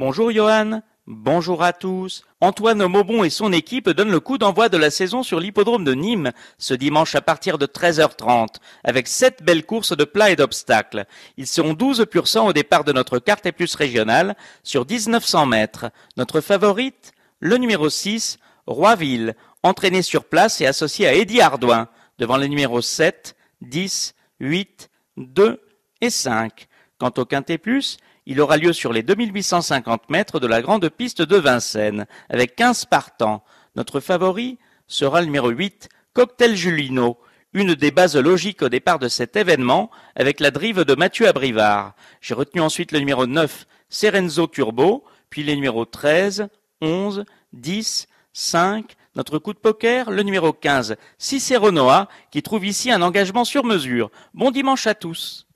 Bonjour Johan, bonjour à tous. Antoine Maubon et son équipe donnent le coup d'envoi de la saison sur l'hippodrome de Nîmes ce dimanche à partir de 13h30 avec sept belles courses de plats et d'obstacles. Ils seront 12 pur sang au départ de notre carte et plus régionale sur 1900 mètres. Notre favorite, le numéro 6, Roiville, entraîné sur place et associé à Eddie Ardouin devant les numéros 7, 10, 8, 2 et 5. Quant au Quintet Plus, il aura lieu sur les 2850 mètres de la grande piste de Vincennes, avec 15 partants. Notre favori sera le numéro 8, Cocktail Julino, une des bases logiques au départ de cet événement, avec la drive de Mathieu Abrivard. J'ai retenu ensuite le numéro 9, Serenzo Turbo, puis les numéros 13, 11, 10, 5, notre coup de poker, le numéro 15, Cicero Noah, qui trouve ici un engagement sur mesure. Bon dimanche à tous.